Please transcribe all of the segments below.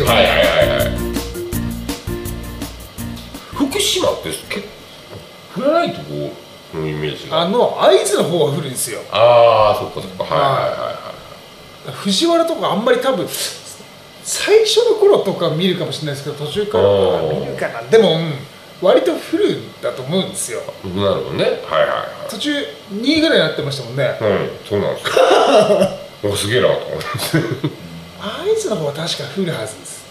の中国地方はいはいはいはい。福島って結構降らないとこのイメージが。あの会津の方は降るんですよ。ああそっかそっか。はいはいはいはい。藤原とかあんまり多分最初の頃とか見るかもしれないですけど途中から見るかな。でも、うん。割と降るんだと思うんですよ。なるほどね。はいはいは途中2位ぐらいになってましたもんね。いうんそうなんですよ。おすげえなと思って会津の方は確か降るはずです。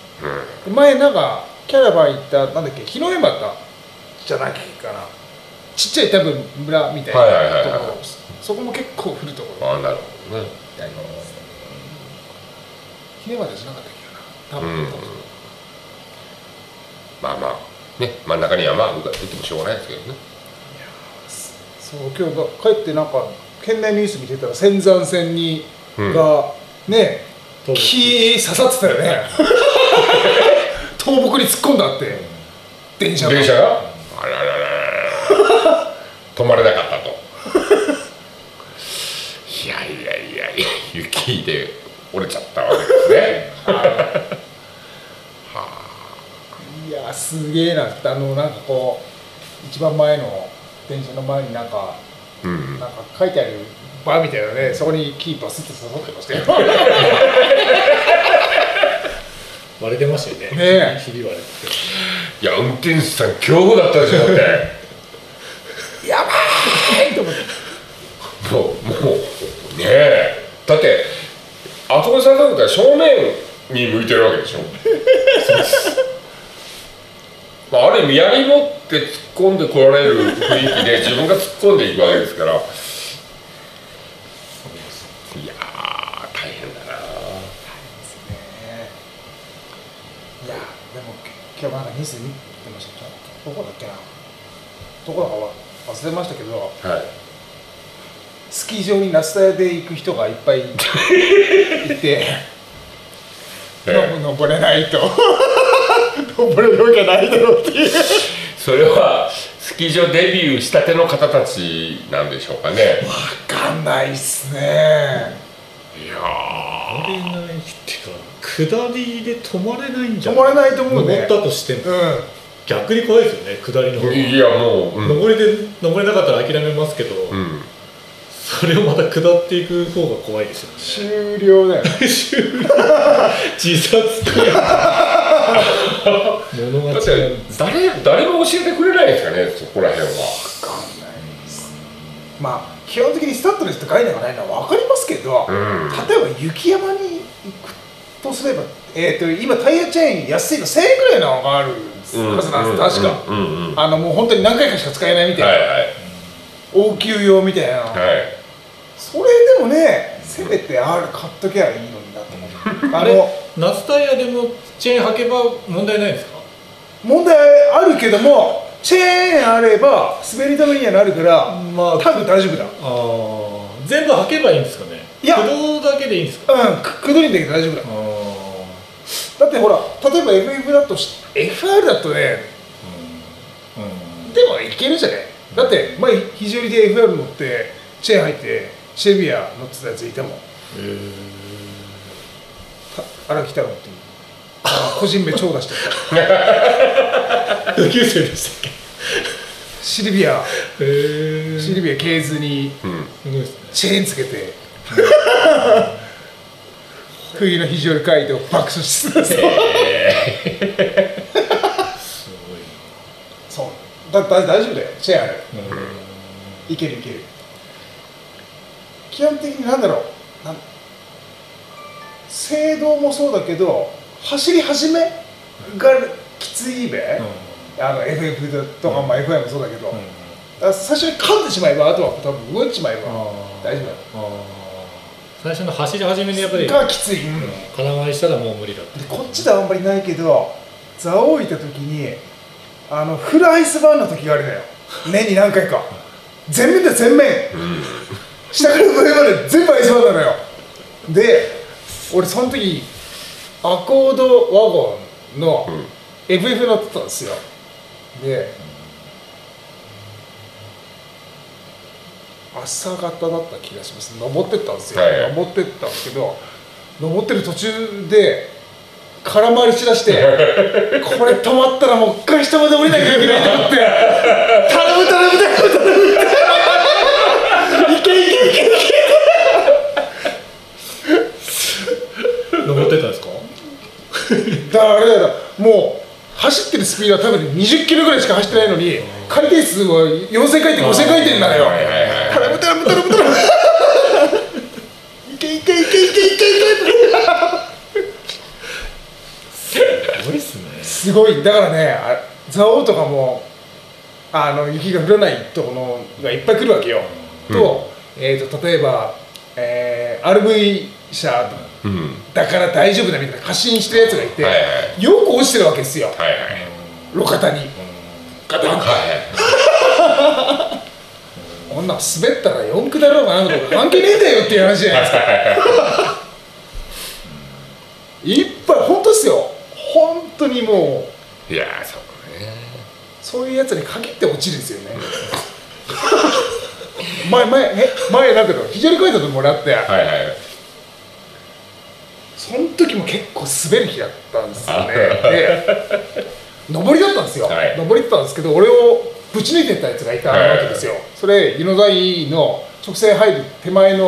うん。前なんかキャラバン行ったなんだっけ日の絵俣じゃなきゃいいかな。ちっちゃい多分村みたいなはいはいはいはいところ。そこも結構降るところ。ああなるほどね。日の絵俣じゃなかったっけかな。多分、うんまあまあ。ね真ん中に山が出てもしょうがないですけどね。そう今日が帰ってなんか県内ニュース見てたら仙山線に、うん。がね倒木木刺さってたよね。倒木に突っ込んだって。電車が。電車が？あららら止まれなかったと。いやいやいやいや雪で折れちゃったわけですね。い。やすげえな。ってあのなんかこう一番前の電車の前になんかうん。なんか書いてあるバーみたいなねそこにキーパースッと刺さってましたよ。割れてましたよね。ねえ。ひび割れて。いや運転手さん恐怖だったでしょだって。やばいと思って。もうもうねえ。だってあそこにされたことは正面に向いてるわけでしょ。まあ、ある意味槍持って突っ込んでこられる雰囲気で自分が突っ込んでいくわけですからいやー大変だないやでも今日なんかニュース見てましたどこだっけな？どこだかは忘れましたけどはい。スキー場にナスタヤで行く人がいっぱいいて え登れないと。登れるわけないだろうっていう。それはスキー場デビューしたての方たちなんでしょうかね。分かんないっすね。いや止まれないっていうか下りで止まれないんじゃ止まれないと思うね。登ったとしても。うん。逆に怖いですよね下りの方。がーいやもう、うん。登りで登れなかったら諦めますけど、うん。それをまた下っていく方が怖いですよね。終了だよ。ね自殺と物がだって違う誰誰も教えてくれないですかねそこら辺は。分かんないです。まあ基本的にスタッドレスって概念がないのは分かりますけど、うん。例えば雪山にとすれば、えー、と今タイヤチェーン安いの1000円くらいのがあるはずなんです、確か、うんうんうん。あのもう本当に何回かしか使えないみたいな、はいはい。応急用みたいな、はい。それでもねせめてある買っときゃいいのになと思う。あの夏タイヤでもチェーン履けば問題ないですか？問題あるけどもチェーンあれば滑り止めにはなるから、まあ多分大丈夫だ。全部履けばいいんですかね？いや駆動だけでいいんですか？うんくくどりんだけど大丈夫だ。だってほら例えば FF だとし FR だとねうん。でもいけるじゃねだって前肘折で FR 乗ってチェーン入ってシェビア乗ってたやついてもえ荒木太郎っていう。個人名超出してた同級生でしたっけ？シルビア。シルビアケーズにうん。チェーンつけて冬の肘折り街道爆走しすごいそう。だだ大丈夫だよ。チェーンあるないけるいける。基本的になんだろう。なん制動もそうだけど走り始めがきついべ、あの FF とか、まあ FI もそうだけど、だから最初に噛んでしまえばあとは多分動いてしまえば大丈夫だ最初の走り始めにやっぱりがきつい、空回りしたらもう無理だでこっちではあんまりないけど座を置いた時にあのフルアイスバーンの時があるのよ。年に何回か。全面で全面、下から上まで全部アイスバーンなのよ。で俺その時アコードワゴンのうん。FF 乗ってたんですよ。で朝方だった気がします。登ってったんですよ、はい。はい登ってったんですけど登ってる途中で空回りしだして これ止まったらもう一回下まで降りなきゃいけないと思って頼む頼む頼む頼むいけいけいけい登ってたんですかけだからあれだよもう走ってるスピードは多分20キロぐらいしか走ってないのに回転数は4000回転5000回転なのよはいはいはい頼む頼む頼む頼むいけいけいけいけいけいけすごいっすねすごいだからねあ蔵王とかもあの雪が降らないところがいっぱい来るわけよ、うんと,、えー、と例えば、えー RV 車だから大丈夫だみたいな過信してるやつがいて、はいはいよく落ちてるわけですよはいはい路肩にうんガタンッ、はいはいこんなん滑ったら四駆だろうがなんだろうが関係ねえんだよっていう話じゃないですか。いっぱい本当っすよ。本当にもう。いやーそうね。そういうやつに限って落ちるんですよね。前前え前なんだろう非常に書いたともらって、はいはいその時も結構滑る日だったんですよね。で上りだったんですよ、はい。上りだったんですけど俺をぶち抜いてったやつがいたわけですよ、それ湯の台の直線入る手前の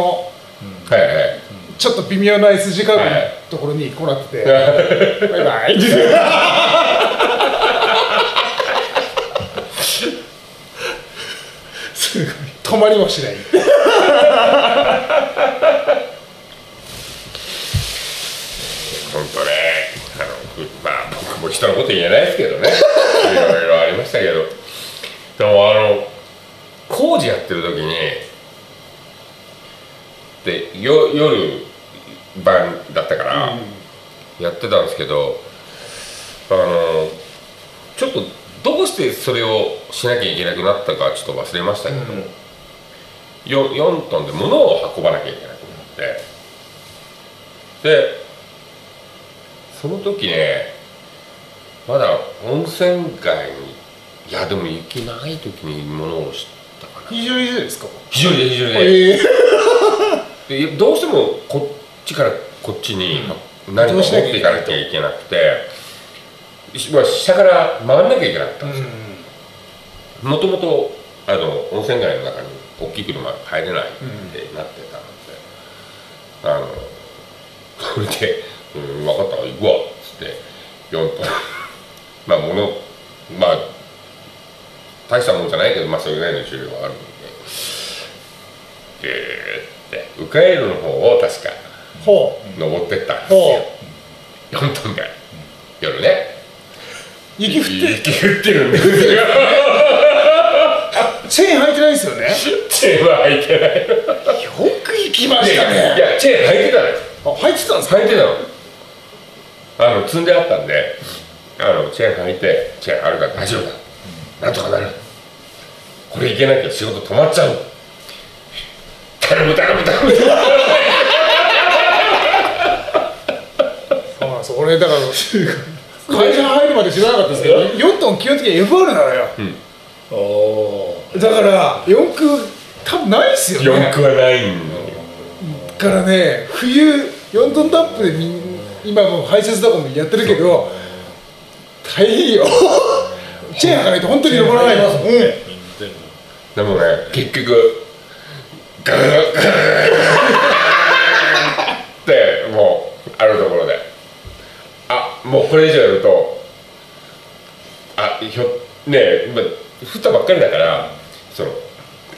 はいはい。ちょっと微妙な S 字カーブのはいところにこうなってて、バイバイ。すごい止まりもしない。本当ねあのふまあ僕も人のこと言えないですけどね。いろいろありましたけどでもあの工事やってる時にでよ夜晩だったからやってたんですけど、あのちょっとどうしてそれをしなきゃいけなくなったかちょっと忘れましたけど、よ 4, トンで物を運ばなきゃいけなくなってでその時ねまだ温泉街にいやでも雪ない時に物を知ったかな。非常にいいですか？非常に非常にねえ でどうしてもこっちからこっちに何か持っていかなきゃいけなくて、まあ下から回んなきゃいけなかったんですよ。もともとあの温泉街の中に大きい車入れないってなってたので、あのそれで「うん、分かった。行くわ」っつって4トンまあ物まあ大したもんじゃないけどまあそれぐらいの重量はあるんでえーって迂回路の方を確かほ登ってったんですうよ。ほう4トンで夜ね。雪降って雪降ってるんですよ。チェーン履いてないですよね。チェーンは履いてない。よく行きましたね。いやチェーン履いてたのよ。あ履いてたんですか？履いてたの。あの積んであったんであのチェーン履いてチェーンあるから大丈夫だなんとかなる。これいけなきゃ仕事止まっちゃう。頼む頼む頼む。そうなんです俺だから会社入るまで知らなかったですけど4トン基本的に FR なのよ。おおだから四駆多分ないっすよね。四駆はないからね冬4トンタップでみん今もう排泄とかもやってるけど大変よチェーン履かないと本当に登らないのうんでもね結局ガーガーガーってもうあるところで。あもうこれ以上やるとあひょねえ今降ったばっかりだからその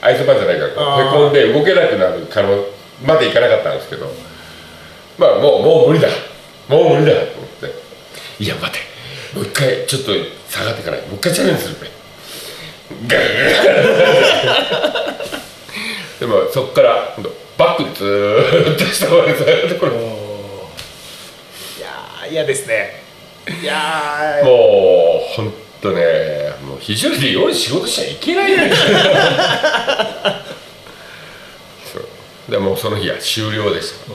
アイスバーンじゃないからへこんで動けなくなる可能までいかなかったんですけどまあもうもう無理だ。もう無理だと思って。いや待て。もう一回ちょっと下がってからもう一回チャレンジするべ。ガーガーでもそこから今度バックでずーっと下までずーっとこれ。もいやー嫌ですね。いやー。うほんとねもう非常に夜仕事しちゃいけないんですよそう。でもうその日は終了でしたい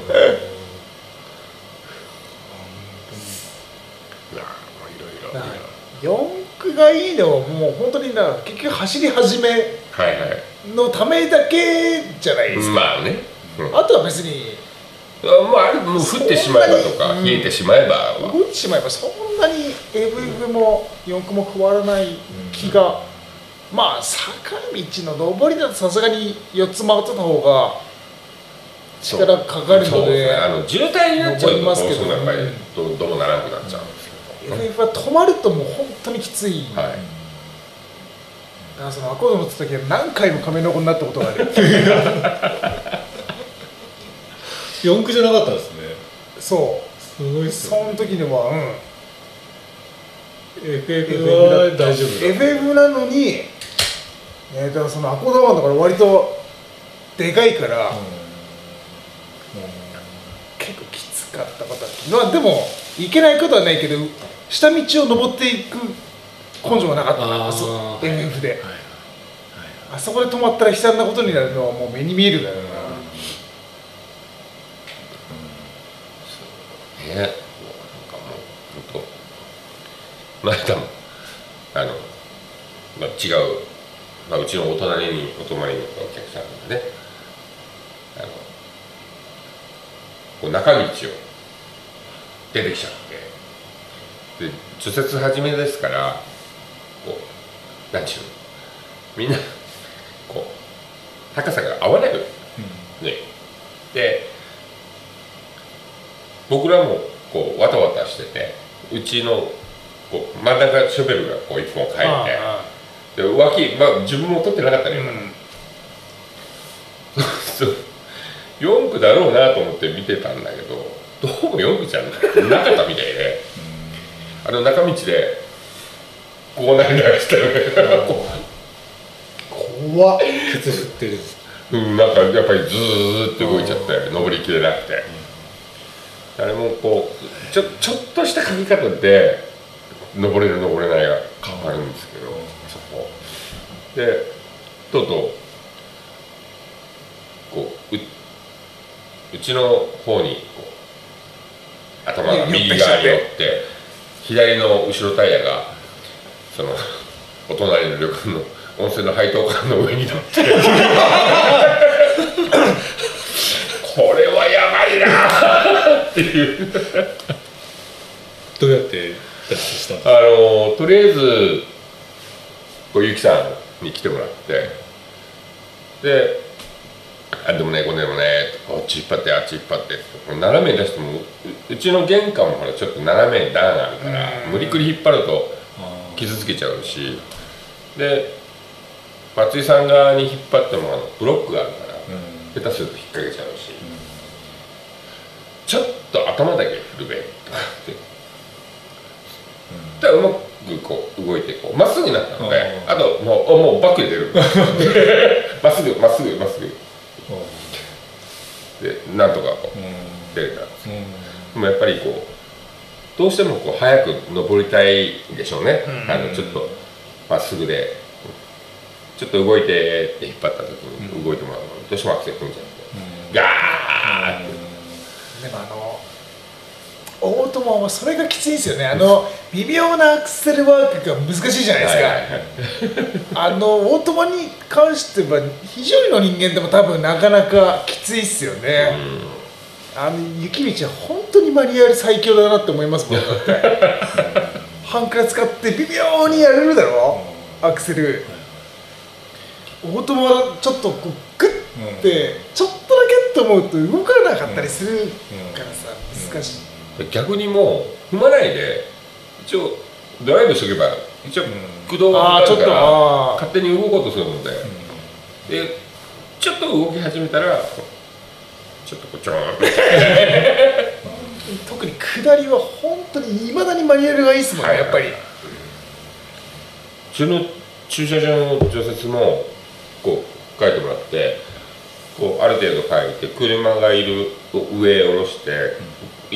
やもういろいがいいのはもう本当にな結局走り始めはいはいのためだけじゃないですか、まあね、うん。あとは別にあもうあれもう降ってしまえばとか冷えてしまえばは。動いてしまえばそんなに AVF も4区も変わらない気が、まあ坂道の上りだとさすがに4つ回ってた方が力かかるのでね。あの渋滞になっちゃうと登りますけどどうならなくなっちゃうん。ですけど、AVF は止まるともう本当にきつい、だはい。からそのアコード乗ってた時は何回も亀の子になったことがある。四駆じゃなかったですね。そう。すごいっすよその時にはうん。FF は大丈夫だ FF なのに、えー、だからそのアコードワンだから割とでかいから、結構きつかったことはまあでもいけないことはないけど下道を登っていく根性がなかった。なあー。あそはい FF ではい。あそこで止まったら悲惨なことになるのはもう目に見えるだろうな、ね。なんかもう本当前だもんあの、まあ、違う、まあ、うちのお隣にお泊まりに来たお客さんがねあのこう中道を出てきちゃってで除雪始めですからこうなんちゅうの？みんなこう高さが合わないのよ。ね。で僕らもこうわたわたしててうちのこう真ん中ショベルがこう一本入ってあで脇、まあ、自分も取ってなかったあね、う そう。4区だろうなと思って見てたんだけどどうも4区じゃなかったみたいであの中道でこうなりながらしたよねこ怖っ。ケツ振ってる。ううんなんかやっぱりずーっと動いちゃって登りきれなくて。あれもこうちょちょっとした書き方で登れる登れないが変わる。んですけどそこ。でとうとうこうううちの方にこう頭が右側に寄って左の後ろタイヤがそのお隣の旅館の温泉の配当管の上に乗って。これはやばいなっていう。どうやって脱出したんですかあのとりあえずこうゆきさんに来てもらって。で「あでもねこれでもねこっち引っ張ってあっち引っ張って」こう斜めに出してもううちの玄関もほらちょっと斜めに段があるからうん。無理くり引っ張ると傷つけちゃうし。で松井さん側に引っ張ってもあのブロックがあるからうん。下手すると引っ掛けちゃうし、ちょっと頭だけ振るべとかって。うまくこう動いてこうまっすぐになったのでうん。あともうもうバックで出る。まっすぐまっすぐまっすぐでなんとかこう出れたうん。でもやっぱりこうどうしてもこう早く登りたいんでしょうね、うん。あのちょっとまっすぐで。ちょっと動いてって引っ張った時に動いてもらうの。にどうしてもアクセル踏んじゃって。ガーって。でもあのオートマはそれがきついんですよね。あの微妙なアクセルワークが難しいじゃないですか、あのオートマに関しては非常にの人間でも多分なかなかきついっすよね、あの雪道は本当にマニュアル最強だなって思いますもんだって。ハンクラ使って微妙にやれるだろ？アクセル。オートマはちょっとこうグッてちょっとだけと思うと動かなかったりするからさ難しい、逆にもう踏まないで一応ドライブしとけば一応うん駆動がああちょっとかかるからあ勝手に動こうとするので、でちょっと動き始めたらちょっとこうちょーん特に下りは本当にいまだにマニュアルがいいですもんねやっぱり。うちの駐車場の除雪もこう書いてもらってこうある程度書いて車がいる上へ下ろして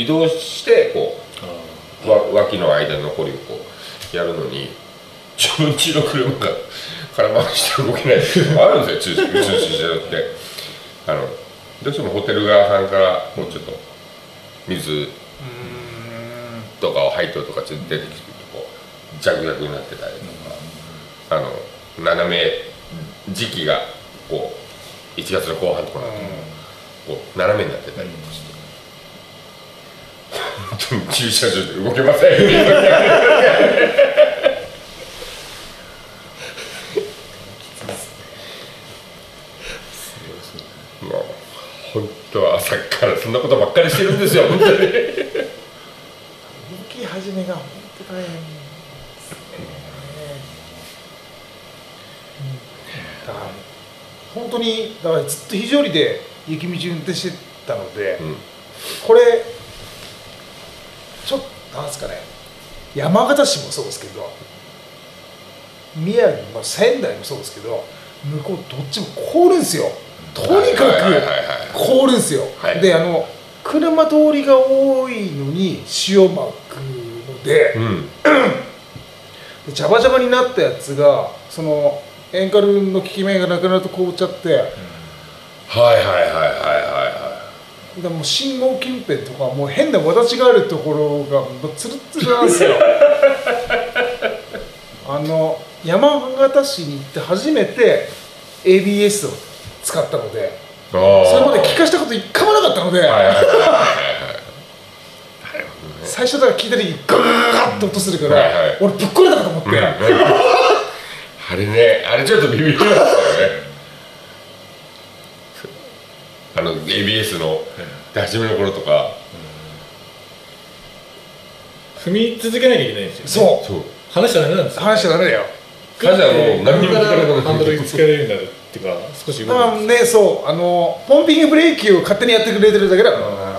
移動してこうわ脇の間に残りをこうやるのに 自分家の車が 空回しして動けないっていうのもあるんですよ駐駐車場って。あのどうしてもホテル側さんからこうちょっと水とかを配当とかちょっと出てきてるとこうジャグジャグになってたりとか。あの斜め時期が1月の後半とか、こう斜めになってたりとかして、駐車場で動けません。もう本当は朝からそんなことばっかりしてるんですよ本当に。動き始めが本当大変ですね、うん。だから本当にだからずっと非常にで雪道運転してたので、うん。これなんですかね。山形市もそうですけど宮城、まあ、仙台もそうですけど向こうどっちも凍るんですよ。とにかく凍るんですよ、はい。であの車通りが多いのに塩まくので,、うん。でジャバジャバになったやつがそのエンカルの効き目がなくなると凍っちゃって、はいはいはいはいはい。はでもう信号近辺とかもう変なわだちがあるところがもうツルッツルなんですよ。あの山形市に行って初めて ABS を使ったのでそれまで聞かしたこと一回もなかったので、はいはいはいはい。最初だから聞いた時ガガガガッと音するから、はいはい。俺ぶっこれたかと思って、あれねあれちょっとビビりますよねあの ABS の出始めの頃とか。踏み続けなきゃいけないんですよ、ね、そう。そう。話しちゃダメなんですよ。話しちゃダメだよ。彼女はもう何にもハンドルにつけられるんだっていうか少しまあねそう。あのポンピングブレーキを勝手にやってくれてるだけだから。な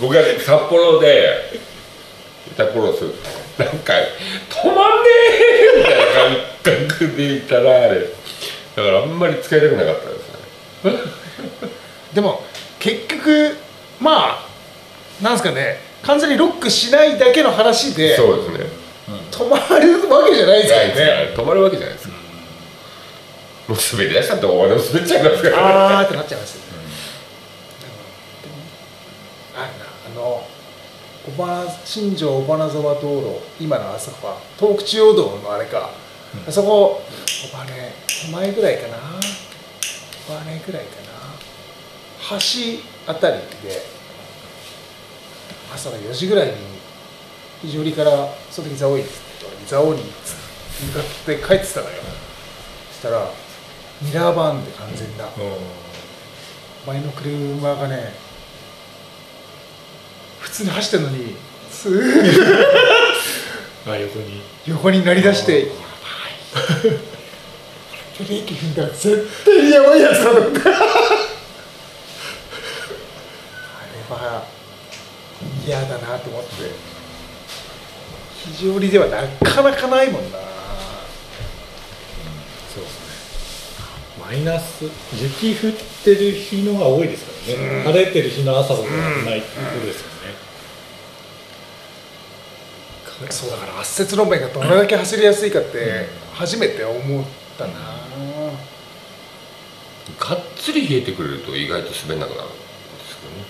僕がね札幌でいた頃すなんか止まんねえ感覚でいたらあれ。だからあんまり使いたくなかったですね。でも結局まあなんですかね。完全にロックしないだけの話でそうですね。止まるわけじゃないですからね。止まるわけじゃないですかもう滑り出したって終わりも滑っちゃいますからあーってなっちゃいますよね、あの小花新庄小花沢道路今のあそこは東北中央道のあれか、あそこ小金手前ぐらいかな。小金ぐらいかな。橋あたりで朝の4時ぐらいに非常にからその時蔵王に蔵王に向かって帰ってたのよ。そしたらミラーバーンで完全な。前の車がね普通に走ってるのにスーッ。あ横に。横になりだしてやばいブレーキ踏んだら絶対にやばいやつだと思ってあれは嫌だなと思って。非常にではなかなかないもんな。そうですね。マイナス。雪降ってる日のが多いですからね、晴れてる日の朝ほどないってことですよね、そうだから圧雪路面がどれだけ走りやすいかって初めて思ったな、がっつり冷えてくれると意外と滑んなくなるんですけどね。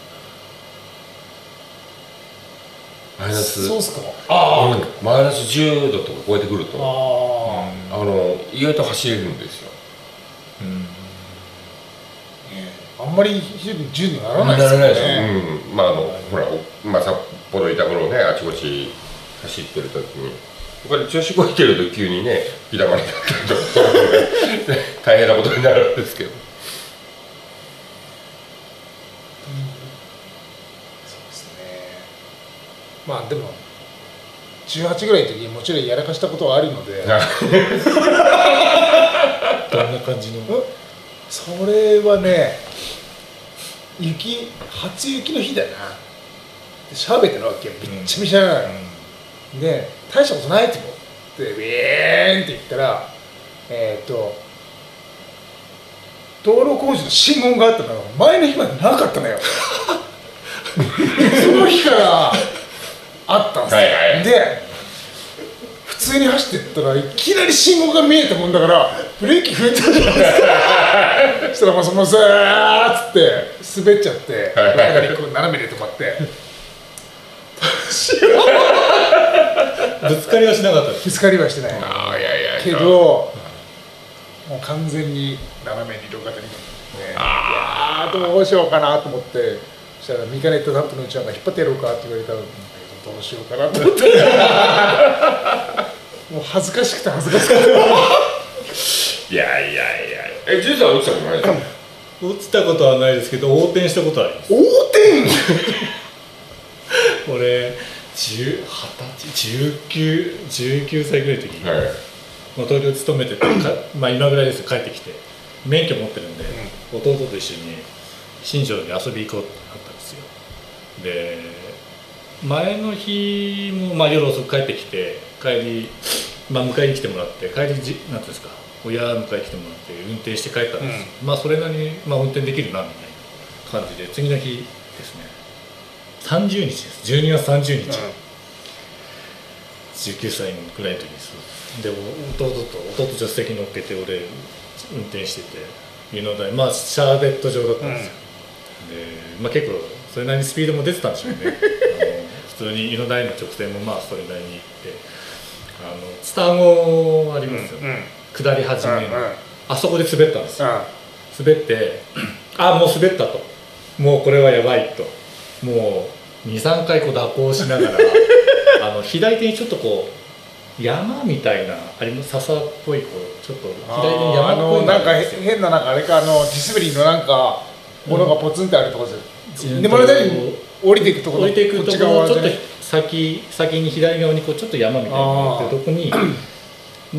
マイナスそうっすか。あうん。マイナス10度とか超えてくるとああの意外と走れるんですよ。あんまり非常に10にならないですよならないです。よ、ねうん、まああのほら、まあ、札幌いた頃ねあちこち走ってる時に。これ調子こいてると急にね火玉になったりとか。ね 大変なことになるんですけど。そうですね。まあでも18ぐらいの時にもちろんやらかしたことはあるので。どんな感じの？うんそれはね雪初雪の日だよな。でシャーベットなわけよ。びっちゃびちゃ。なのよ、で大したことないと思ってウィーンって言ったらえっ、と道路工事の信号があったのが前の日までなかったのよ。その日からあったんですよ、はいはいで普通に走ってったらいきなり信号が見えたもんだからブレーキ踏んだじゃないですか。そしたらもうそのザーッつって滑っちゃって中にこう斜めで止まって ぶつかりはしなかったです。ぶつかりはしてない。ああいやいやけどもう完全に斜めに路肩に。ね。いやーどうしようかなと思って。そしたらミカネットタップのうちなんか引っ張ってやろうかって言われたんだけどどうしようかなと思って。もう恥ずかしくて恥ずかしくて。いやいやいや。えジュンさん落ちたことないですか？落ちたことはないですけど横転したことはあります。横転！俺10 20歳19 19歳ぐらいの時に、はい。まあ、東京勤めててか、まあ、今ぐらいですよ帰ってきて免許持ってるんで、弟と一緒に新庄に遊び行こうってなったんですよ。で前の日も、まあ、夜遅く帰ってきて帰り、まあ、迎えに来てもらって帰りじなんていうんですか親迎えに来てもらって運転して帰ったんです、まあそれなりに、まあ、運転できるなみたいな感じで次の日ですね30日です。12月30日、19歳ぐらいの時です。で弟と弟助手席乗っけて俺運転してて湯の台まあシャーベット状だったんですよ、で、まあ、結構それなりにスピードも出てたんでしょうね。あの普通に湯の台の直線もまあそれなりに行って。あのツタゴありますよ、うんうん。下り始めの、うんうん。あそこで滑ったんですよ。あ滑ってあもう滑ったと。もうこれはやばいと。もう23回こう蛇行しながら あの左手にちょっとこう山みたいなあります笹っぽいこうちょっと左手に山あっぽいののなんか変ななんかあれかあの地滑りのなんかものがポツンってあるところですうん。でまるでに降りていくところ。置いていくこところのちょっと先先に左側にこうちょっと山みたいなのがあってどこに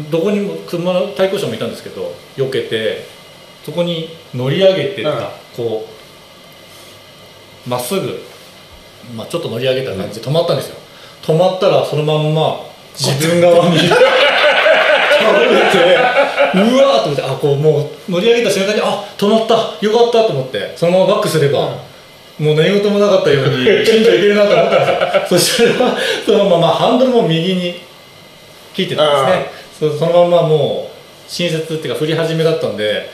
どこにも車対向車もいたんですけど避けてそこに乗り上げてた、うん。こうまっすぐ、まあ、ちょっと乗り上げた感じで止まったんですよ。止まったらそのまんま自分側に倒れてうわーと思ってあこうもう乗り上げた瞬間にあ止まったよかったと思ってそのままバックすれば、もう何事もなかったように近所行けるなと思ったんですよ。そしたらそのままハンドルも右に引いてたんですね。そそのままもう新雪っていうか降り始めだったんで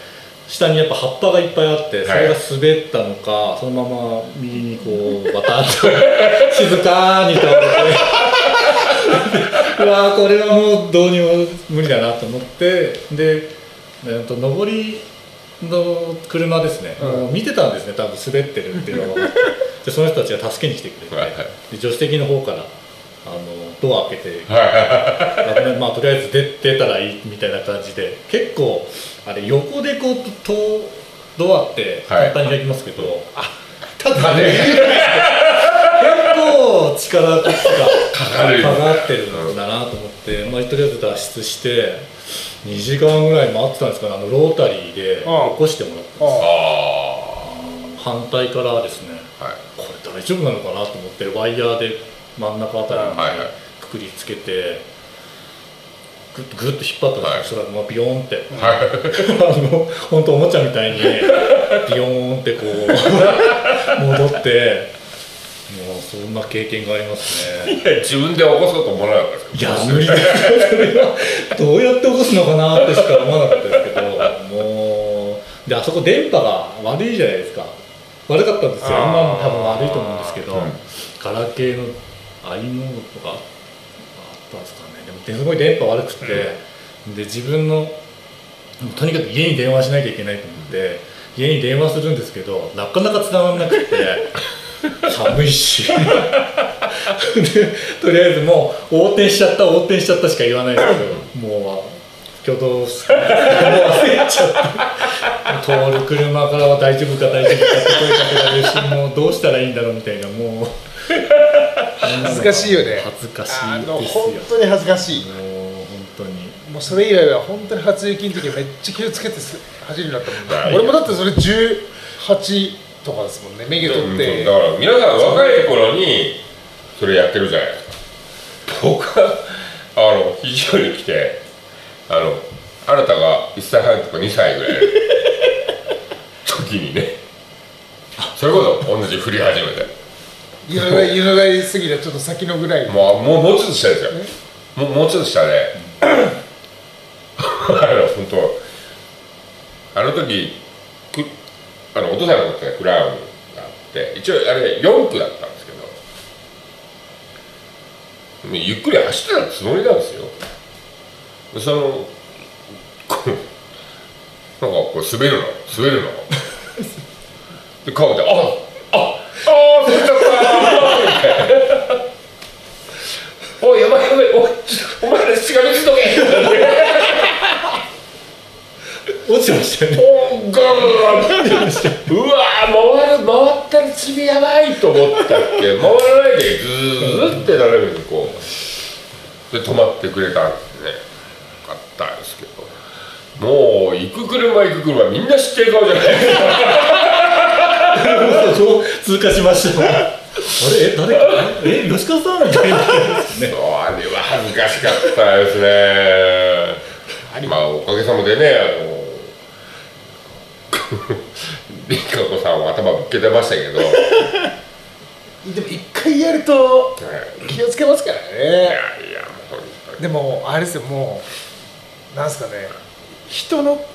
下にやっぱ葉っぱがいっぱいあってそれが滑ったのか、そのまま右にこうバタッと 静かに倒れて。うわーこれはもうどうにも無理だなと思ってで、えー、と上りの車ですね、うん。見てたんですね多分滑ってるっていうのを でその人たちが助けに来てくれて、はいはい。で助手席の方からあのドア開けてまあとりあえず出出たらいいみたいな感じで結構あれ横でこうとドアって簡単に開きますけど、ただね 結構力とかかかる。かかってるんだなと思って、まあ、とりあえず脱出して2時間ぐらい待ってたんですかねあのロータリーで起こしてもらっていああ。反対からですねあはい。これ大丈夫なのかなと思ってワイヤーで真ん中あたりにはいはい。くくりつけてグッとグッと引っ張ったんですよ、それがまあビヨーンって、はい。あの本当おもちゃみたいにビヨーンってこう 戻ってもうそんな経験がありますね。いや自分で起こそうと思わなかったですいかや無理です。それはどうやって起こすのかなってしか思わなかったですけどもうであそこ電波が悪いじゃないですか。悪かったんですよ。今も多分悪いと思うんですけど、うん。ガラケーのああいうものとかあったんですかね。でもすごい電波悪くて、で自分のとにかく家に電話しなきゃいけないと思って家に電話するんですけどなかなか繋がらなくて 寒いし。でとりあえずもう横転しちゃった横転しちゃったしか言わないですけどもう挙動しもう忘れちゃって通る車からは大丈夫か大丈夫かって声かけられるしもうどうしたらいいんだろうみたいなもう恥ずかしいよね。恥ずかしいですよ。本当に恥ずかしい。もう本当に。もうそれ以来は本当に初雪の時はめっちゃ気をつけてす走るようになったもん俺もだってそれ18とかですもんね免許取って。だから皆さん若い頃にそれやってるじゃない。ですか僕はあの肘折に来てあのあなたが1歳半とか2歳ぐらいの 時にねそれこそ同じ振り始めて湯の台湯の台過ぎたちょっと先のぐらい。もうもうもうちょっと下ですよ。もうもうちょっと下で。あの本当あの時くあのお父さんの時はクラウンがあって一応あれ4区だったんですけど。ゆっくり走ってたつもりなんですよ。でその滑るの滑るの。で顔 で「ああああ滑っちゃったー」おいやばいやばいおいお前らしがみつとけ」落ちましたよねおガーッうわー回る回ったらチビやばいと思ったっけ回らないでずーってなるようにこうで止まってくれたんですねよかったですけどもう行く車行く車みんな知ってる顔じゃないですか通過しました。あれえ誰え吉川さんみたいな。ですねあれは恥ずかしかったですね。まあおかげさまでねあのリカ子さんは頭ぶっけてましたけど、はいでも一回やると気をつけますからいやいねや本当に。でもあれですよもうなんすかね。人の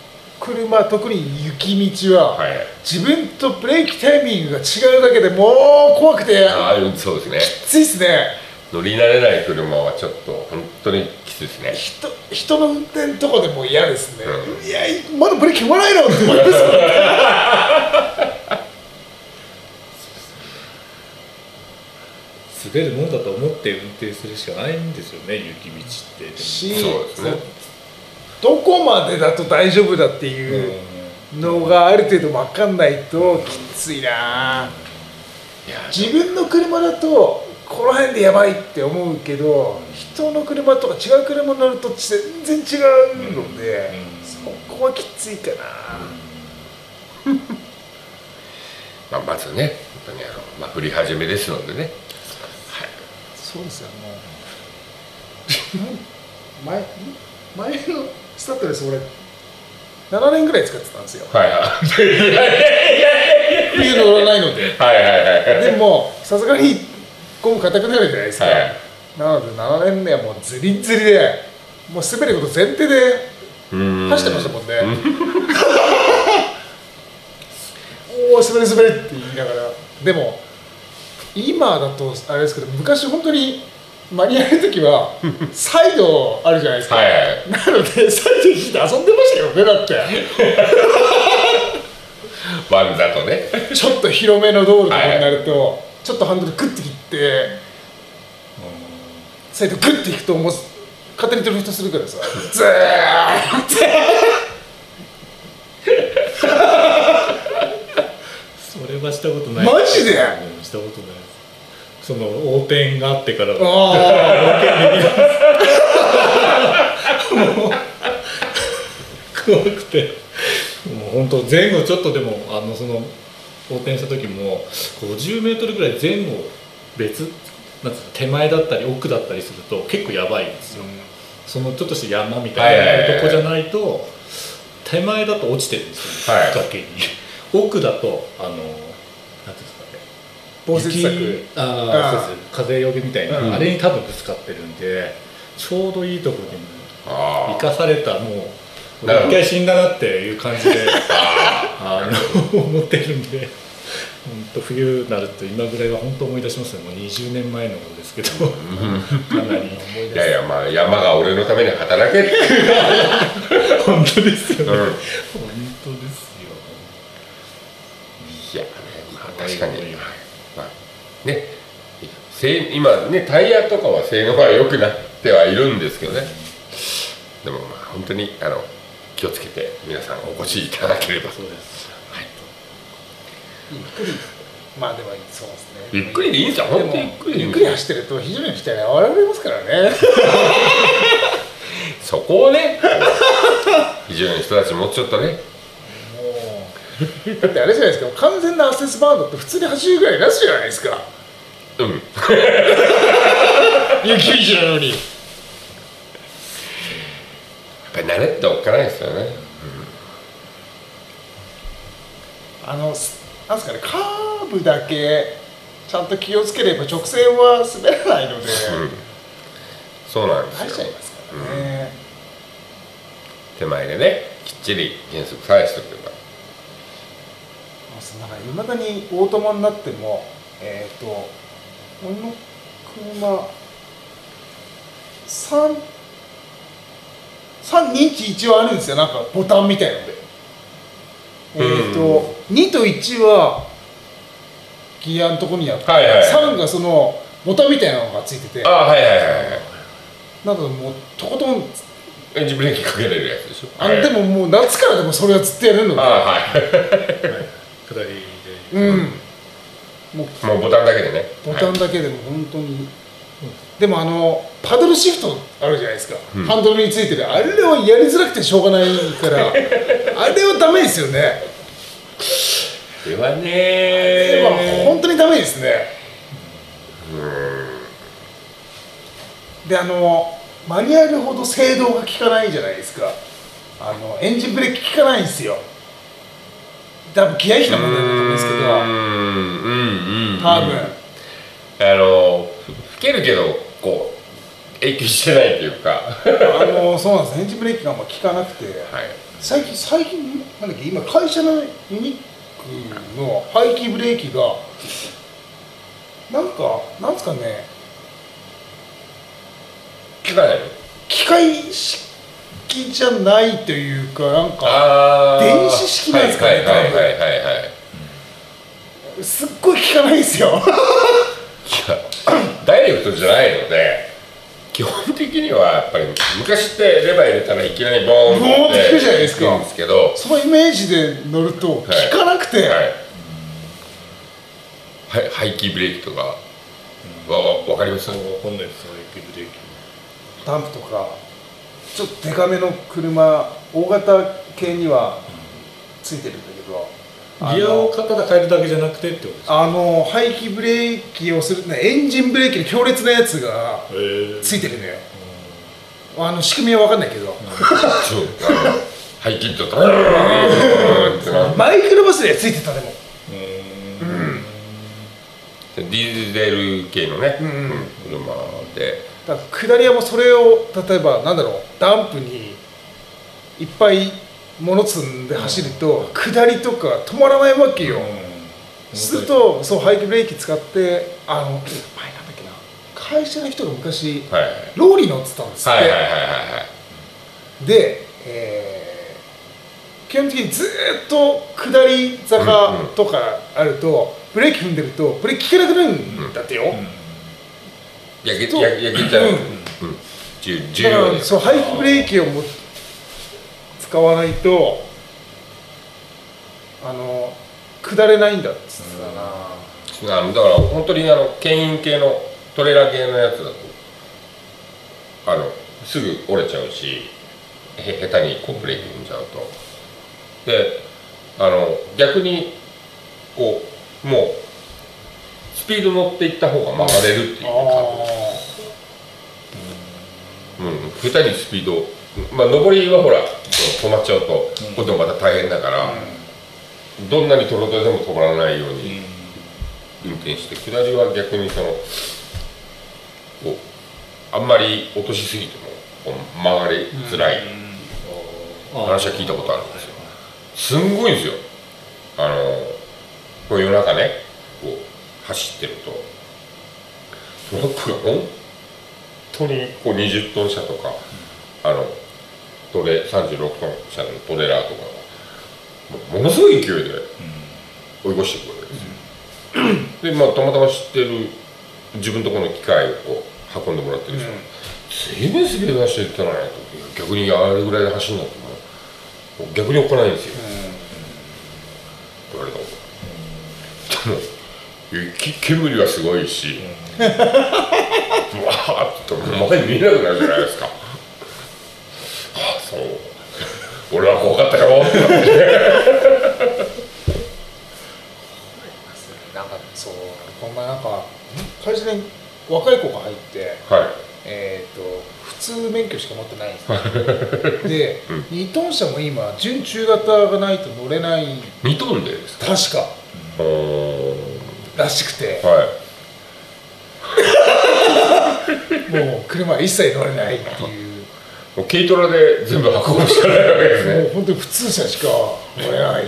車特に雪道は、はい。自分とブレーキタイミングが違うだけでもう怖くてああそうですね。きついっすね。乗り慣れない車はちょっと本当にきついですね。人人の運転とかでも嫌ですね、ういやまだブレーキ踏まないのって思います。よ 滑るもんだと思って運転するしかないんですよね雪道って。でも。しそうですねどこまでだと大丈夫だっていうのがある程度分かんないときついな。自分の車だとこの辺でやばいって思うけど人の車とか違う車に乗ると全然違うので、うん。そこはきついかな、まあ、まずね本当にあの、まあ、降り始めですのでね。そうですよもう 前前のスタッドレス俺7年ぐらい使ってたんですよ。はい。はい冬乗らないので。はいはいはいでもさすがにゴム硬くなるじゃないですか、はい。なので7年目はもうズリズリでもう滑ること前提で走ってましたもんね。おお滑り滑りって言いながら。でも今だとあれですけど昔本当にマニュアルの時はサイドあるじゃないですか、はい。はいなのでサイド引いて遊んでましたよねだって。ワンだとね。ちょっと広めの道路とかになると、ちょっとハンドルグッて切ってサイドグッていくともう勝手にドリフトするからさずーって それはしたことない。マジで？うんしたことないその横転があってから。怖くて。もう本当前後ちょっとでもあのその横転した時も50メートルぐらい前後別なんつうの手前だったり奥だったりすると結構やばいんですよ、そのちょっとした山みたいなとこじゃないと手前だと落ちてるんですよ、はい。崖に。奥だとあのなんていうんですかね防雪雪策ああー。あそうです風よけみたいな、うん。あれに多分ぶつかってるんでちょうどいいところにあ生かされたもう一回死んだなっていう感じで あの思ってるんで本当冬になると今ぐらいは本当思い出しますね。もう20年前のことですけどかなりあいやいやまあ山が俺のために働けって、本当ですよね、うん。本当ですよ。いやねまあ確かに、まあ、ね性今ねタイヤとかは性能が良くなってはいるんですけどね。でもまあ本当にあの気をつけて皆さんお越しいただければ。そうです。ゆっくりまあでもそうですね。ゆっくりでいいんですよ。本当にゆっくりゆっくり走ってると非常に人に笑われますからね。そこをね非常に人たちもうちょっとね だってあれじゃないですか完全なアセスバードって普通に走るぐらい出すじゃないですか。うん。雪道なのに。やっぱり慣れっておっかないですよね。あのすなんですかねカーブだけちゃんと気をつければ直線は滑らないので、うん。そうなんですよ。ちゃいますからね、手前でねきっちり減速さえしておけばもうそのなんかいまだにオートマになってもえっ、と俺の車3 321はあるんですよ。なんかボタンみたいので。えー、と2と1はギアのとこにあって、はいはいはい。3がそのボタンみたいなのがついてて。ああはいはいはいはい。なんかもうとことんエンジンブレーキかけれるやつでしょ。あのでももう夏からでもそれはずっとやるので。ああはい下りでうん。もう。もうボタンだけでね。ボタンだけでも本当に、でもあのパドルシフトあるじゃないですか、うん。ハンドルについてるあれはやりづらくてしょうがないから。あれはダメですよね。ではあれはね本当にダメですね。であのマニュアルほど制動が効かないじゃないですか。あのエンジンブレーキ効かないんですよ多分気合い比な問題だと思うんですけど。うんうんうん多分あのふ吹けるけどこう永久してないっていうか。あのそうなんです。エンジンブレーキがあんま効かなくて。はい。最近最近なんだっけ今会社のユニックの排気ブレーキがなんかなんですかね。聞かないの？機械式じゃないというかなんか電子式なんですかねはいはいはいはいはい。すっごい効かないんですよ。いやダイレクトじゃないので基本的にはやっぱり昔ってレバー入れたらいきなりボーンボーンって効くじゃないですかですけど。そのイメージで乗ると効かなくて、はい。はい。排気ブレーキとかわわわかります？わかんないですエキブレーキ。ダンプとかちょっとデカめの車大型系にはついてるんだけどギアをただ変えるだけじゃなくてってことですか？あの排気ブレーキをするねエンジンブレーキに強烈なやつがついてるのよ。あの仕組みは分かんないけど、排気とドーンってなマイクロバスでついてたでも。うディーゼル系のね、うん。うん。車でだから下りはもうそれを例えばなんだろうダンプにいっぱい物積んで走ると下りとか止まらないわけよ、するとそう排気ブレーキ使ってあの前なんだっけな会社の人が昔はい。ローリー乗ってたんですって、で、えー基本的にずーっと下り坂とかあると、ブレーキ踏んでるとブレーキ効かなくなるんだってよ、そう焼け焼け焼けちゃう、うん。うん。重要です。そう排気ブレーキをも使わないとあの下れないんだっつってたな、あの。だから本当にあの牽引系のトレーラー系のやつだとあのすぐ折れちゃうしへ下手にこうブレーキ踏んじゃうと。であの逆にこうもうスピード乗っていった方が曲がれるっていううん、下手にスピードまあ上りはほら止まっちゃうとうん。これでもまた大変だから、どんなにトロトロでも止まらないように運転して下りは逆にそのこうあんまり落としすぎてもこう曲がりづらい。話は聞いたことあるんですよ。すんごいんですよ。あのこう夜中ねこう走ってると。トラックが本当にこう20トン車とかあのトレ36トン車のトレーラーとかがもものすごい勢いで追い越してくるわけですよ。でまあたまたま知ってる自分のところの機械をこう運んでもらってる人が随分スピード出していったなと逆にあれぐらいで走るんだともう逆におっかないんですよ。言われたこと。でも雪煙はすごいし。ブワーッと前見えなくなるじゃないですか。ああそう。俺は怖かったよ。ってなんかそうこの前なんか会社に若い子が入ってはい。えっ、と普通免許しか持ってないんですよ。で、うん。2トン車も今準中型がないと乗れない。2トンでですか？確か。おーらしくて。はい。もう車は一切乗れないっていう。もう軽トラで全部運ぶしかないわけですね。もう本当に普通車しか乗れない。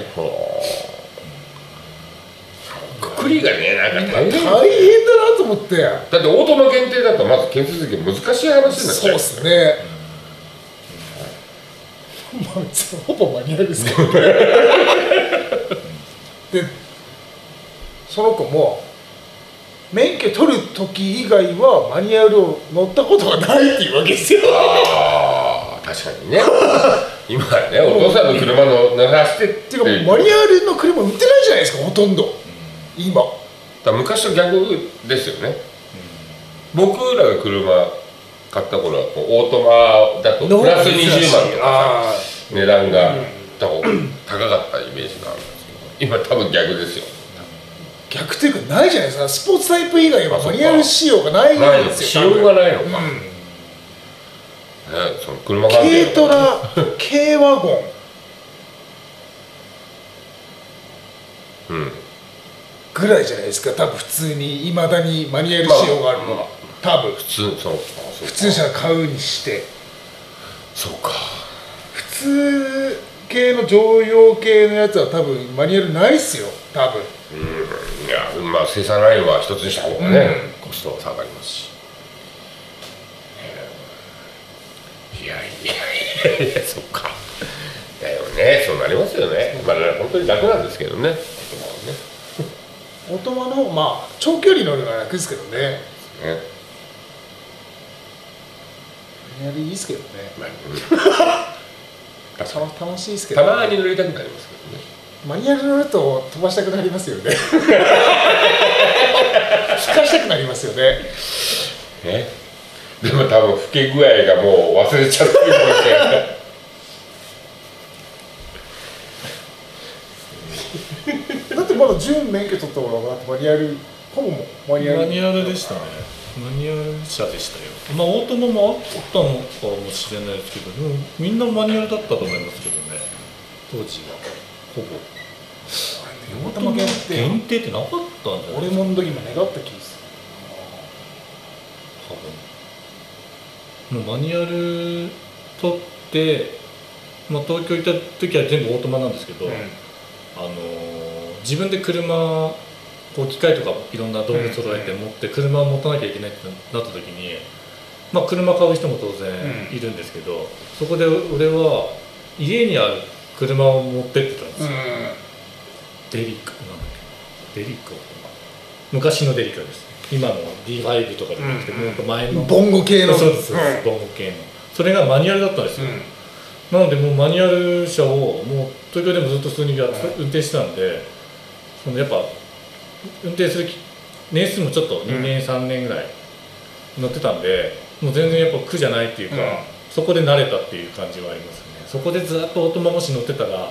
くくりがねなんか大変だなと思って。だってオートマ限定だとまず建設的難しい話になっちゃう。そうですね、まあほぼマニュアルですけどね。でその子も免許取る時以外はマニュアルを乗ったことがないっていうわけですよ。ああ確かにね。今はねお父さんの車の乗らせてっっていう。かマニュアルの車売ってないじゃないですかほとんど。今。だ昔と逆ですよね、僕らが車買った頃はこうオートマだとプラス20万とか値段が高かったイメージがあるんですけど今多分逆ですよ。ー逆っていうかないじゃないですか。スポーツタイプ以外はマニュアル仕様がないんですよ。仕様がないのか、多分。ね、その車関軽トラ 軽ワゴン。うん。ぐらいじゃないですか。多分普通にいまだにマニュアル仕様があるのは、多分。普通そう普通車買うにして。そうか。普通系の乗用系のやつは多分マニュアルないっすよ。多分。うん。いやまあ生産ラインは一つにした方がね、コストは下がりますし。いやいやいやそっか。だよね。そうなりますよね。まあ本当に楽なんですけどね。オートマのまあ長距離乗るのが楽ですけどね。ね。マニュアルいいっすけどね。まあうん。楽しいっすけど、たまに乗りたくなりますけどねマニュアル乗ると飛ばしたくなりますよね。引かしたくなりますよね。ねでも多分老け具合がもう忘れちゃってるかもしれないだってまだ準免許取った頃はだってマニュアルほぼもマニュアル。マニュアルでしたね。マニュアル車でしたよ。まあオートマもあったのかもしれないですけどでもみんなマニュアルだったと思いますけどね。当時はほぼ。オートマ限定限定ってなかったんじゃない俺もの時も願った気がす多分。もうマニュアル取って、まあ、東京行った時は全部オートマなんですけど、る、あのー自分で車こう機械とかいろんな道具揃えて持って車を持たなきゃいけないってなった時に、まあ、車買う人も当然うん。いるんですけど、そこで俺は家にある車を持ってってたんですよ、デリカなんだっけ。デリカ昔のデリカです。今の D5 とかじゃなくて、うんもっと前の。うん、ボンゴ系の。そうです。ボンゴ系の。それがマニュアルだったんですよ、なのでもうマニュアル車をもう東京でもずっと普通にやっうん。運転してたんでそのやっぱ運転するき年数もちょっと2年、3年ぐらい乗ってたんでもう全然やっぱ苦じゃないっていうか、うん。そこで慣れたっていう感じはありますねそこでずっとオートマもし乗ってたら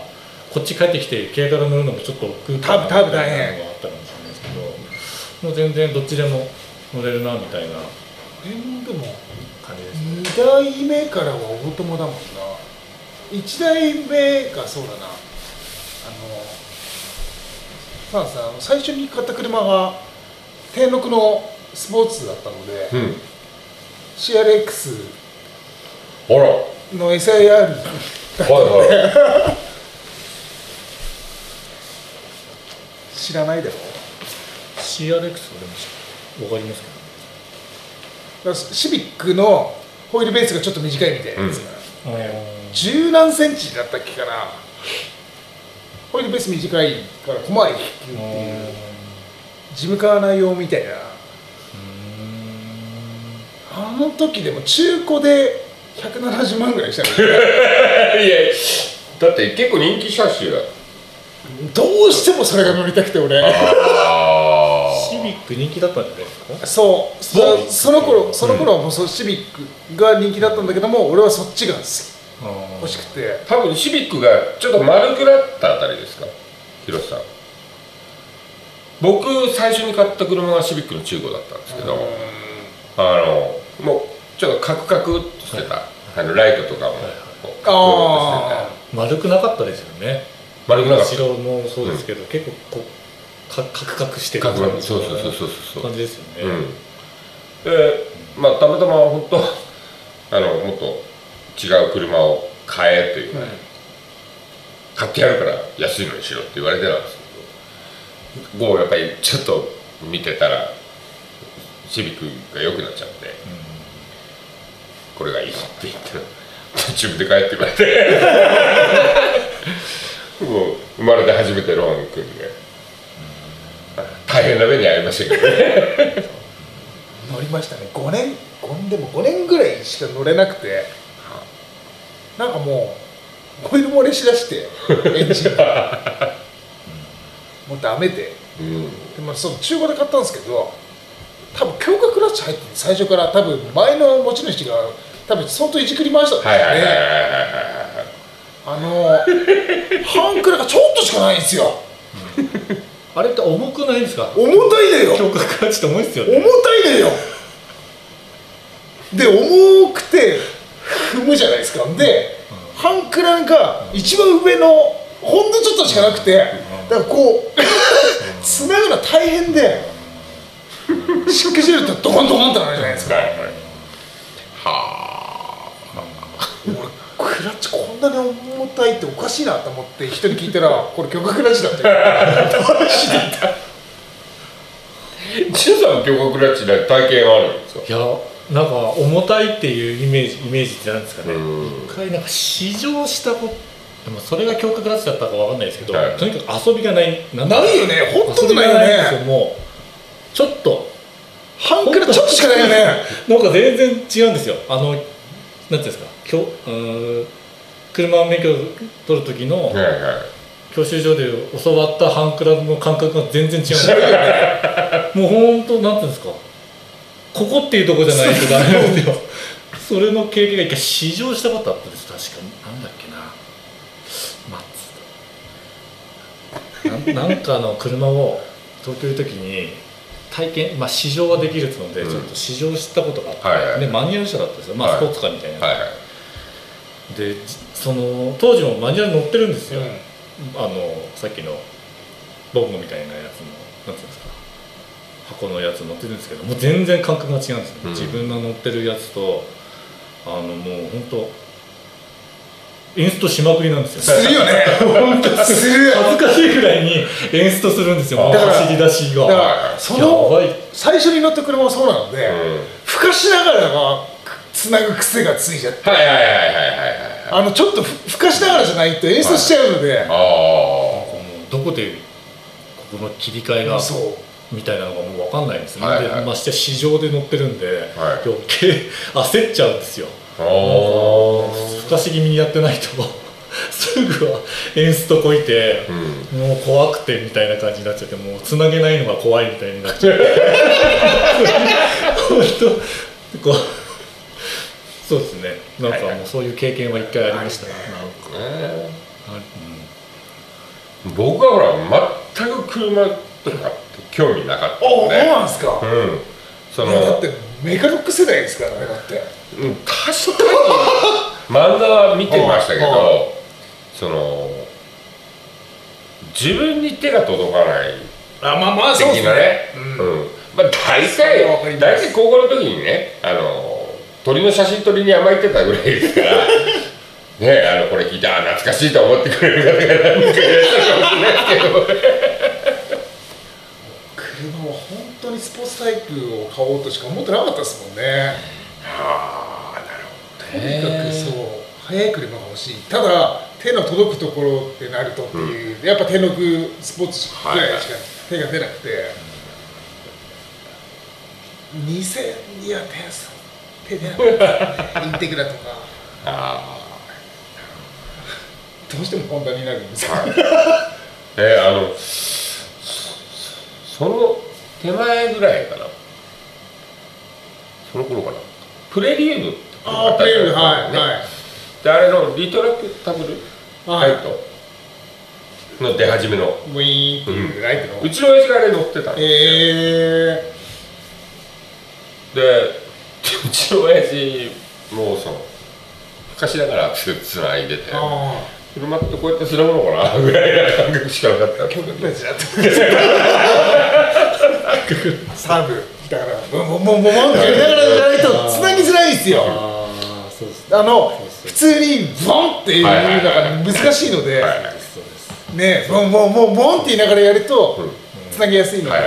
こっち帰ってきて軽トラ乗るのもちょっと億劫かななのがあったかもしれないですけどもう全然どっちでも乗れるなみたいな感じです2代目からはオートマだもんな。1代目がそうだな。あのまあさ最初に買った車が天禄のスポーツだったので、うん。CRX あらの SIR はいはい。知らないだろ。CRX 俺も分かりますけだからシビックのホイールベースがちょっと短いみたいなやつが、ど十何センチだったっけかな。ホイールベース短いから小回り利くっていう。ジムカーナ用みたいな。あの時でも中古で170万ぐらいしたの。いやだって結構人気車種だ。どうしてもそれが乗りたくて俺。あシビック人気だったんじゃないですか？そう。そその頃その頃はもうそうシビックが人気だったんだけども俺はそっちが好き。欲しくて。多分シビックがちょっと丸くなったあたりですか？広瀬さん。僕最初に買った車がシビックの中古だったんですけど。あのもうちょっとカクカクっとしてた、あのライトとかもこうカクッとしてあ丸くなかったですよね丸くなかった後ろもそうですけど、結構こうかカクカクしてるカクカクそうそうそうそうそう感じですよね、うんでまあたまたま本当あのもっと違う車を買えというか、買ってやるから安いのにしろって言われてたんですけどこうやっぱりちょっと見てたらシビックが良くなっちゃって、これがいいって言って自分で買えって言われて。もう生まれて初めてローン組んで。大変な目に遭いましたけどね。乗りましたね。5年5年でも5年ぐらいしか乗れなくて。なんかもうオイル漏れしだしてエンジンが。もうダメで。うん。でもその中古で買ったんですけど多分強化クラッチ入ってて最初から多分前の持ち主が多分相当いじくり回した。んですよはいはいはいはいはい。ね。あの 半クラがちょっとしかないんですよ。あれって重くないですか？重たいのよ。って重いですよ重ねたいのよ。で重くて踏むじゃないですか。で半クラが一番上のほんのちょっとしかなくてだからこう つなぐの大変で 湿気してるとドコンドコンってなるじゃないですか。はいはいは俺クラッチこんなに重たいっておかしいなと思って人に聞いたら これ巨額クラッチだって。言うあ千代さん強化クラッチで体験ある？んですかいやなんか重たいっていうイメージイメージってなんですかね、うん。一回なんか試乗したことでもそれが強化クラッチだったかわかんないですけど、はい。とにかく遊びがない。なんないよね。ほとんどないよ。ねもうちょっと半クラちょっとしかないよね。なんか全然違うんですよ。あのなんていうんですか？今日うーん車免許取る時のはいはい。教習所で教わった半クラの感覚が全然違う。もう本当なんていうんですか？ここっていうとこじゃないとダメなんですよ。それの経験が一回試乗したことあったんです。確かなんだっけな。松田なんなんかの車を東京いる時に体験、まあ、試乗はできるので、うん。ちょっと試乗したことがあって、はいはい。でマニュアル車だったんですよ、まあ、はい。スポーツカーみたいな、はいはい。でじその当時もマニュアル乗ってるんですよ、うん。あのさっきのボンゴみたいなやつのなんていうんですか。箱のやつ乗ってるんですけどもう全然感覚が違うんですよ、うん。自分の乗ってるやつとあのもう本当インストしまくりなんですよ。するよね。本当する恥ずかしいぐらいにエンストするんですよ。走り出しが。だからそやの最初に乗った車もそうなので、うん。ふかしながらがつなぐ癖がついちゃって。はいはいはいはいはいはいあのちょっとふふかしながらじゃないと演出しちゃうので、あもうどこでここの切り替えがそう。みたいなのがもう分かんないんですよ、はいはい。でましてや市場で乗ってるんで、はい。余計 焦っちゃうんですよ。あお不可思議にやってないと すぐはエンストこいて、うん。もう怖くてみたいな感じになっちゃってもうつなげないのが怖いみたいになっちゃって。本当こうそうですね。なんかもうそういう経験は一回ありました、なんかねあ僕はほら全く車とかって興味なかったあそうなんですか、うん。そのだってメカロック世代ですからねだって。うん確かに 漫画は見てましたけはどその自分に手が届かない。あまあまあ的なね。うん。うん。まあ大体大体高校の時にねあの鳥の写真撮りに甘えてたぐらいですから ねあのこれ聞いてあ懐かしいと思ってくれる方が何人かいらっしゃるかもしれないですけど。車は本当にスポーツタイプを買おうとしか思ってなかったですもんね。ああとにかくそう速い車が欲しい。ただ手の届くところってなるとっていう、やっぱ手のくスポーツぐらいしか手が出なくて、2000には手手出なかった、ね、インテグラとか。どあどうしてもホンダになるんです。よ、あえーあのその手前ぐらいかな。その頃かな。プレリュードってああプレールはいねはい。であれのリトラクタブル？はい。ライト？の出始めの。ウィーンっていうライトの、うちの親父があれ乗ってたんですよ。えで うちの親父もその昔ながらつつないでて車ってこうやってするものかな？ぐらいな感覚しかなかったあ曲ページだったサーブだからボンボンボンボンボンってやりながらじゃないとつなぎづらいんですよああそうですあの普通にボンっていうのが難しいので、ねボンボンボンボンって言いながらやるとうん。つなぎやすいので、は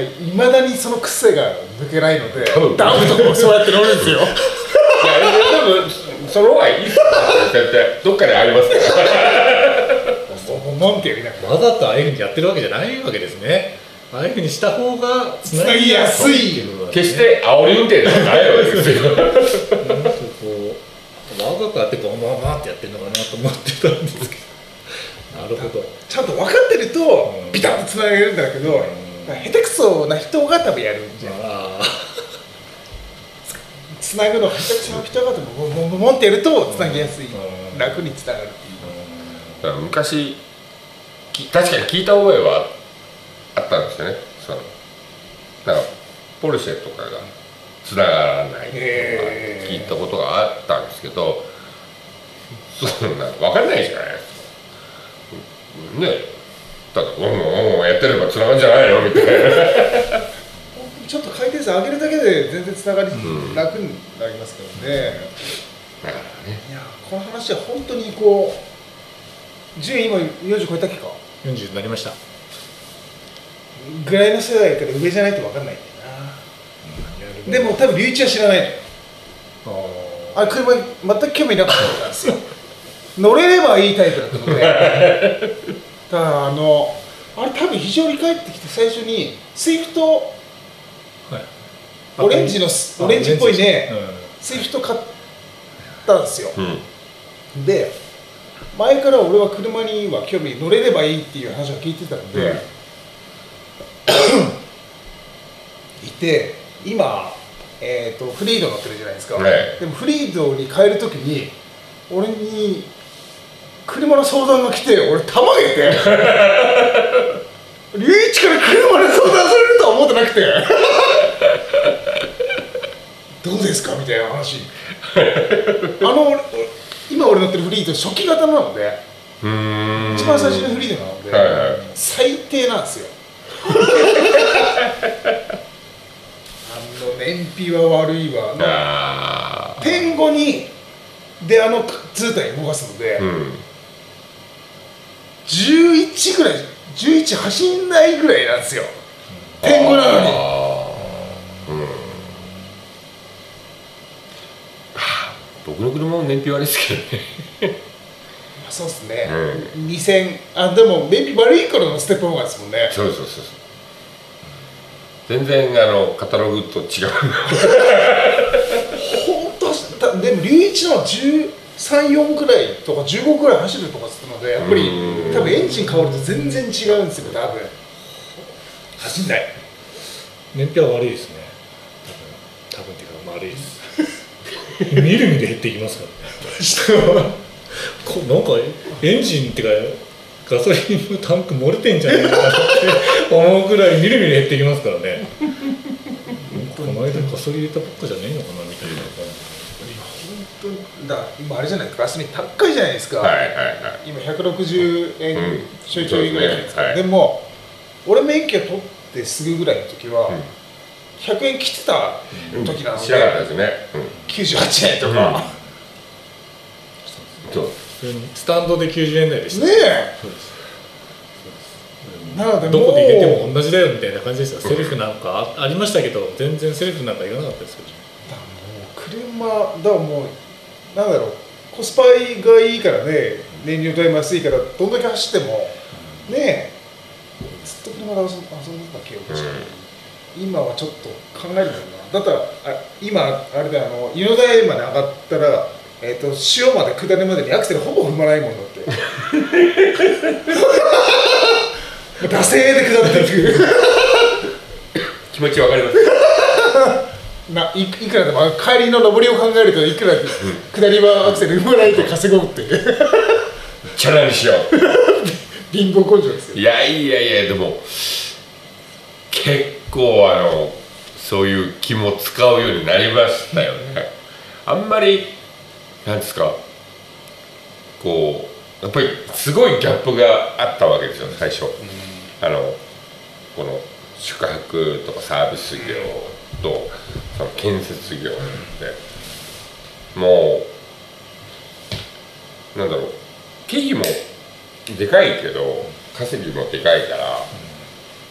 い。まだにその癖が抜けないので多分。ダウンとかもそうやって乗るんですよ。いやでもその方がいいっすよ。絶対。どっかでありますから。ボンボンモンってやりながら。わざとああいうふうにやってるわけじゃないわけですねああいうふうにした方がつなぎやすいっていうことだね。決して煽り運転ではないわけですよなんかこうわざとやってこうまあまあってやってるのかなと思ってたんですけど。なるほど。ちゃんと分かってるとうんビタッとつなげるんだけど、ん下手くそな人が多分やるんじゃんあつなぐの下手くそな人が多分ボンボンボンボンってやるとつなぎやすい。うん。楽につながるっていう。ーだから昔き確かに聞いた覚えはあったんですよね。そのなんかポルシェとかがつながらないとか聞いたことがあったんですけどそんな分かんないじゃない？ですかねただ「おんおんやってればつながるんじゃないの?」みたいな。ちょっと回転数上げるだけで全然つながりん楽になりますからね、だからね。いやこの話は本当にこう順位今40超えたっけか？40になりましたぐらいの世代から上じゃないと分かんないんだよな。でも多分龍一は知らないのよ。ああれ車に全く興味なかったんですよ。乗れればいいタイプだったのでただあのあれ多分非常に帰ってきて最初にスイフトはい。オレンジのスオレンジ。っぽいねスイフト買ったんですよ。うん。で前から俺は車には興味乗れればいいっていう話を聞いてたので、うんいて今、えー、とフリード乗ってるじゃないですか、はい。でもフリードに変えるときに俺に車の相談が来て俺たまげて。龍一から車で相談されるとは思ってなくて。どうですかみたいな話。あの俺今俺乗ってるフリード初期型なので。うーん。一番最初のフリードなので、はいはい。最低なんですよ 燃費は悪いわ。あー。点5にであの図体動かすので、うん。11ぐらい11走んないぐらいなんですよ。点5なのに。はあ僕の車も燃費悪いですけどね。そうっすね、う2000あでも燃費悪い頃のステップオーバーですもんね。そうそうそうそう全然あのカタログと違う。本当でも龍一のは134くらいとか15くらい走るとかっつったのでやっぱりうん。多分エンジン変わると全然違うんですよ多分。走んない。燃費は悪いですね。多分。多分っていうか悪いです。みるみる減っていきますからね。こなんかエンジンっていうかガソリンのタンク漏れてんじゃないかなって思うぐらいみるみる減っていきますからね。この間ガソリン入れたばっかじゃねえのかなみたいな。本当に。だ今あれじゃない。ガソリン高いじゃないですか、はいはいはい。今160円うんちょいちょいぐらいじゃないですか、そうですねはいでも俺免許取ってすぐぐらいの時は、うん。100円切ってた時なの知らなかったで、ですね、98円とか、うん、そう普通にスタンドで90円台でした。ねえ。そうです。なのでどこで入れても同じだよみたいな感じですよ。セルフなんかあありましたけど全然セルフなんかいらなかったですけど。だからもう車だからもうなんだろう。コスパがいいからね。燃料代も安いからどんだけ走っても。ねえ。ずっと車で遊んでた記憶しか今はちょっと考えるもんな。だったらあ今あれだよあの湯の台まで上がったらえー、と塩まで下るまでにアクセルほぼ踏まないもんだって。惰性で下っていく気持ちわかります。ないいくらでも帰りの上りを考えるといくら下りはアクセル踏まないで稼ごうって。チャラにしよ貧乏根性ですよ。ういやいやいやでも結構あのそういう気も使うようになりましたよね。あんまりなんですか？こうやっぱりすごいギャップがあったわけですよ最初、あのこの宿泊とかサービス業とその建設業で。もうなんだろう経費もでかいけど稼ぎもでかいから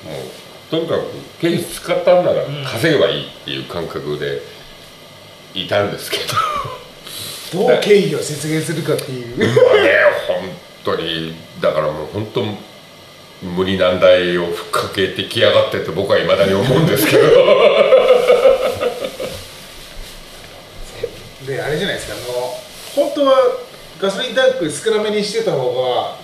もうとにかく経費使ったんなら稼げばいいっていう感覚でいたんですけど、どう経費を節減するかっていう。今ね本当当にだからもう本当無理難題をふっかけてきやがってって僕はいまだに思うんですけど。であれじゃないですか。あの本当はガソリンタンク少なめにしてた方が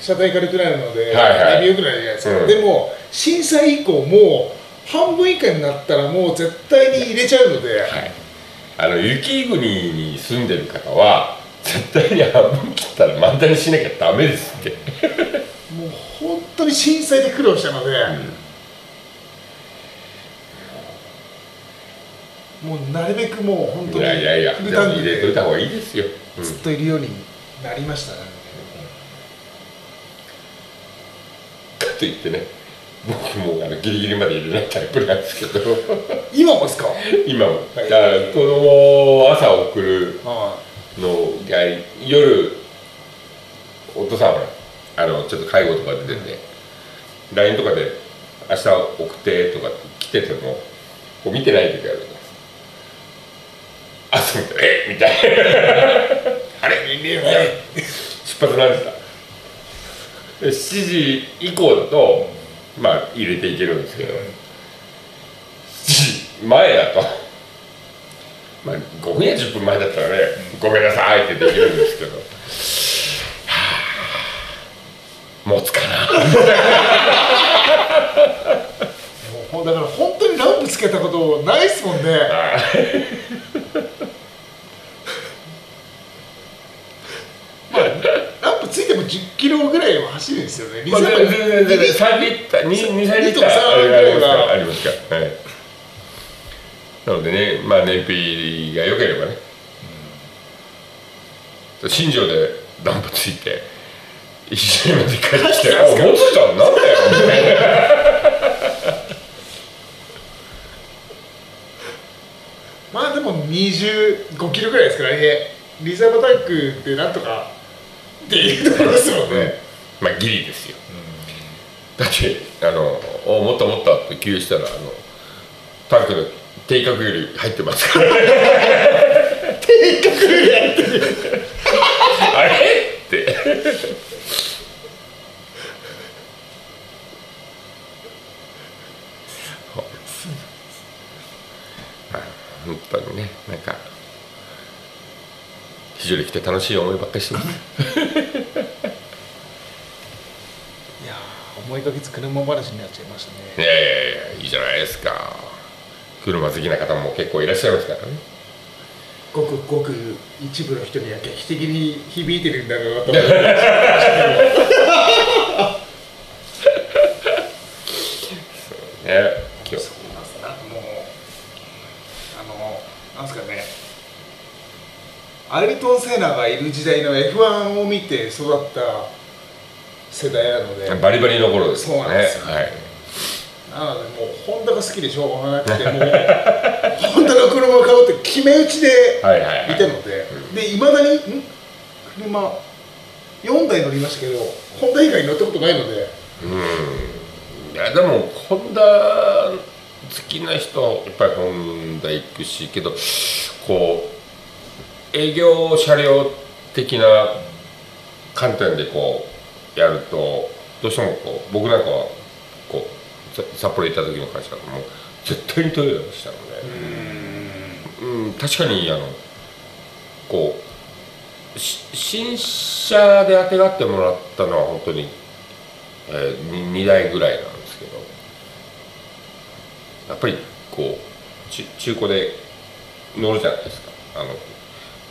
車体軽くなるので、はいはい。良くなるじゃないですか、うん。でも震災以降もう半分以下になったらもう絶対に入れちゃうので、はいあの雪国に住んでる方は絶対に半分切ったら満タンにしなきゃダメですって。もう本当に震災で苦労したので、もうなるべくもう本当いにやいやいやフルタンク入れといたで方がいいですよ、うん。ずっといるようになりましたね、かといってね僕もあのギリギリまで入れないタイプなんですけど。今もですか？今も、はい。だから子供を朝送るあのが夜お父さんはあのちょっと介護とかで出てて LINE とかで「明日送って」とか来ててもこう見てない時あるんです朝見て「えみたいな「あれ？いや出発なんですか?」で7時以降だとまあ入れていけるんですけど。7時前だとまあ5分や10分前だったらね「ごめんなさい」ってできるんですけど。はあ持つかな。もうだから本当にランプつけたことないっすもんねまあランプついても10キロぐらいは走るんですよね。まあ、全然全然全然3リッター2 3リッターありますからありますか？らは。いなのでねまあ燃費が良ければね、新庄でダンプついて一緒にまで帰ってきて「あ持つじゃんなんだよ」みたいなまあでも25キロぐらいですからねリザーブタンクでなんとかっていうところですもんね。まあギリですよ、だってあのおもっともっとって給油したらあのタンクの定格より入ってますから。定格より入ってる。あれ？って。本当にねなんか非常に来て楽しい思いばっかりしてます。いやー思いがけず車話になっちゃいましたね。いやいやいやいいじゃないですか。車好きな方も結構いらっしゃいますからね。ごくごく一部の人には劇的に響いてるんだろうなと思って ね今日そうなんですなんかもうあのなんですかねアイルトン・セーナがいる時代の F1 を見て育った世代なので。バリバリの頃ですそうなんですよはい。なのでもうホンダが好きでしょうがなくてもうホンダの車を買うって決め打ちではいたので、でいまだにん？車4台乗りましたけどホンダ以外に乗ったことないので。いやでもホンダ好きな人はやっぱりホンダ行くしけどこう営業車両的な観点でこうやるとどうしてもこう僕なんかはこう札幌行った時の会社も絶対にトヨタでしたのでうん。確かにあのこう新車であてがってもらったのは本当に、えー、2, 台ぐらいなんですけど。やっぱりこうち中古で乗るじゃないですか。あの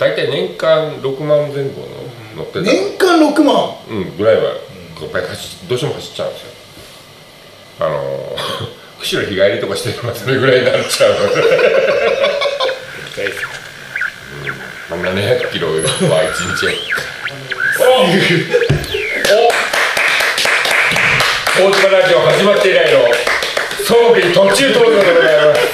大体年間6万前後の乗ってた、年間6万？うん、ぐらいはやっぱり走どうしても走っちゃうんですよ。あの 釧路日帰りとかしてればそれぐらいになっちゃう。ので、まあ、700キロは1日おお大島ラジオ始まって以来の装備途中登場でございます